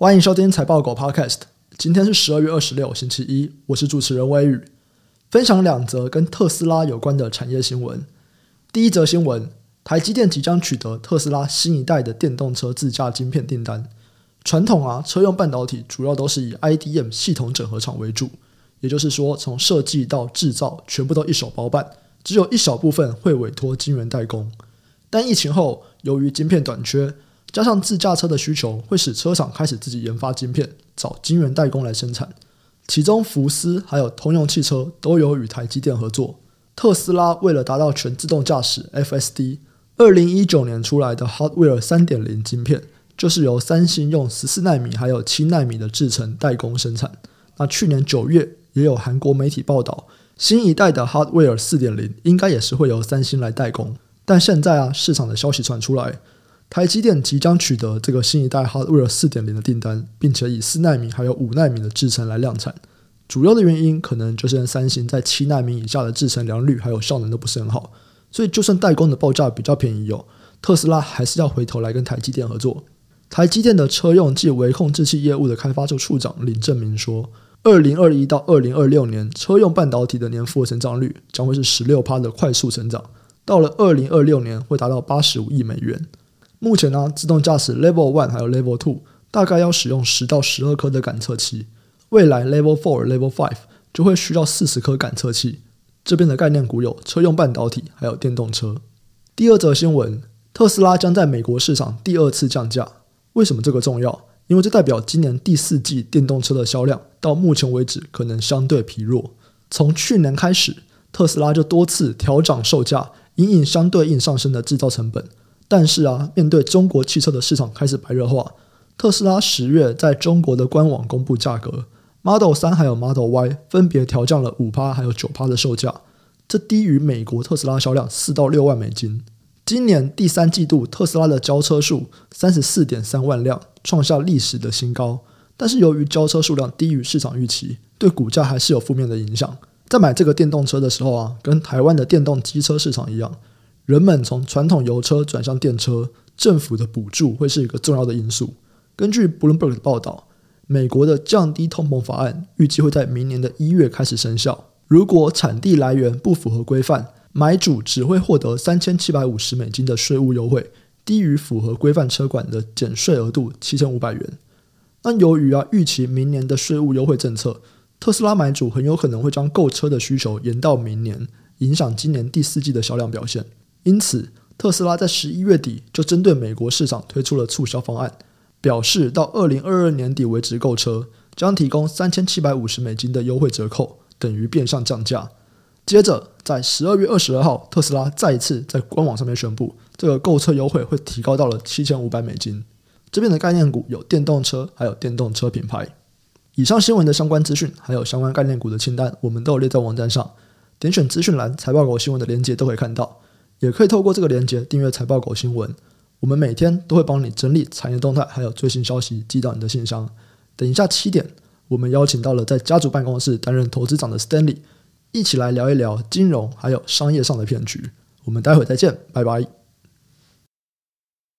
欢迎收听财报狗 Podcast。今天是十二月二十六，星期一。我是主持人威宇，分享两则跟特斯拉有关的产业新闻。第一则新闻：台积电即将取得特斯拉新一代的电动车自驾晶片订单。传统啊，车用半导体主要都是以 IDM 系统整合厂为主，也就是说，从设计到制造全部都一手包办，只有一小部分会委托晶圆代工。但疫情后，由于晶片短缺，加上自驾车的需求，会使车厂开始自己研发晶片，找晶圆代工来生产。其中，福斯还有通用汽车都有与台积电合作。特斯拉为了达到全自动驾驶 （FSD），二零一九年出来的 Hardware 三点零晶片，就是由三星用十四奈米还有七奈米的制程代工生产。那去年九月，也有韩国媒体报道，新一代的 Hardware 四点零应该也是会由三星来代工。但现在啊，市场的消息传出来。台积电即将取得这个新一代 Hardware 四点零的订单，并且以四奈米还有五奈米的制程来量产。主要的原因可能就是三星在七奈米以下的制程良率还有效能都不是很好，所以就算代工的报价比较便宜哦，特斯拉还是要回头来跟台积电合作。台积电的车用及微控制器业务的开发处处长林正明说，二零二一到二零二六年车用半导体的年复合成长率将会是十六趴的快速成长，到了二零二六年会达到八十五亿美元。目前呢，自动驾驶 Level One 还有 Level Two 大概要使用十到十二颗的感测器，未来 Level Four、Level Five 就会需要四十颗感测器。这边的概念股有车用半导体还有电动车。第二则新闻，特斯拉将在美国市场第二次降价。为什么这个重要？因为这代表今年第四季电动车的销量到目前为止可能相对疲弱。从去年开始，特斯拉就多次调涨售价，隐隐相对应上升的制造成本。但是啊，面对中国汽车的市场开始白热化，特斯拉十月在中国的官网公布价格，Model 3还有 Model Y 分别调降了五趴还有九趴的售价，这低于美国特斯拉销量四到六万美金。今年第三季度特斯拉的交车数三十四点三万辆，创下历史的新高。但是由于交车数量低于市场预期，对股价还是有负面的影响。在买这个电动车的时候啊，跟台湾的电动机车市场一样。人们从传统油车转向电车，政府的补助会是一个重要的因素。根据 Bloomberg 的报道，美国的降低通膨法案预计会在明年的一月开始生效。如果产地来源不符合规范，买主只会获得三千七百五十美金的税务优惠，低于符合规范车款的减税额度七千五百元。那由于啊，预期明年的税务优惠政策，特斯拉买主很有可能会将购车的需求延到明年，影响今年第四季的销量表现。因此，特斯拉在十一月底就针对美国市场推出了促销方案，表示到二零二二年底为止购车将提供三千七百五十美金的优惠折扣，等于变相降价。接着，在十二月二十二号，特斯拉再一次在官网上面宣布，这个购车优惠会提高到了七千五百美金。这边的概念股有电动车，还有电动车品牌。以上新闻的相关资讯，还有相关概念股的清单，我们都有列在网站上，点选资讯栏财报狗新闻的链接都可以看到。也可以透过这个链接订阅财报狗新闻，我们每天都会帮你整理产业动态，还有最新消息寄到你的信箱。等一下七点，我们邀请到了在家族办公室担任投资长的 Stanley，一起来聊一聊金融还有商业上的骗局。我们待会再见，拜拜。